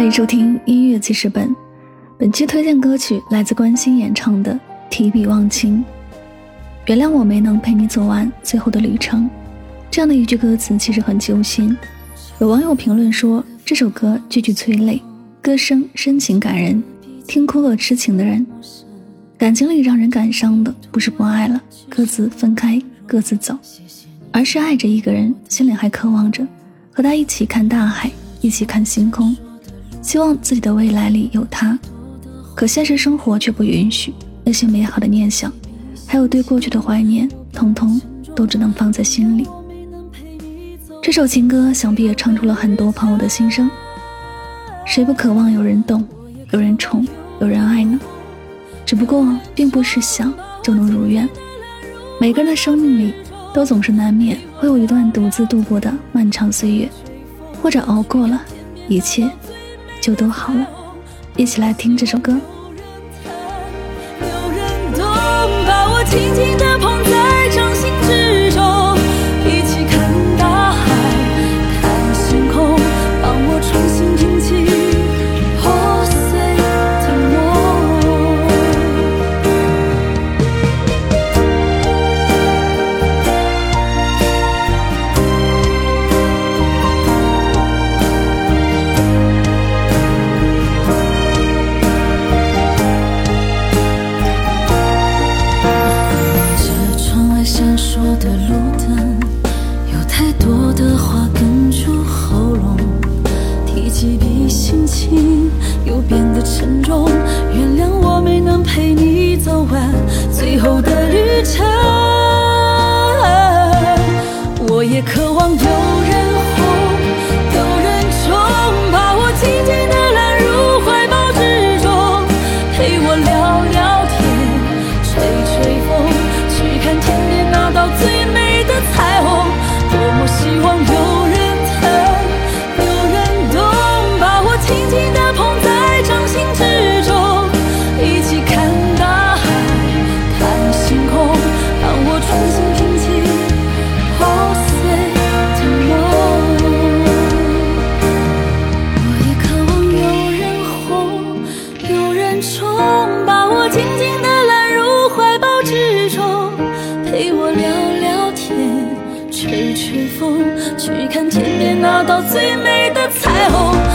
欢迎收听音乐记事本，本期推荐歌曲来自关心演唱的《提笔忘情》。原谅我没能陪你走完最后的旅程，这样的一句歌词其实很揪心。有网友评论说，这首歌句句催泪，歌声深情感人，听哭了痴情的人。感情里让人感伤的不是不爱了，各自分开，各自走，而是爱着一个人，心里还渴望着和他一起看大海，一起看星空。希望自己的未来里有他，可现实生活却不允许。那些美好的念想，还有对过去的怀念，通通都只能放在心里。这首情歌想必也唱出了很多朋友的心声。谁不渴望有人懂，有人宠，有人爱呢？只不过，并不是想就能如愿。每个人的生命里，都总是难免会有一段独自度过的漫长岁月，或者熬过了，一切。就都好了，一起来听这首歌。有人懂，把我轻轻地吹吹风，去看天边那道最聊聊天吹吹风，去看天边那道最美的彩虹。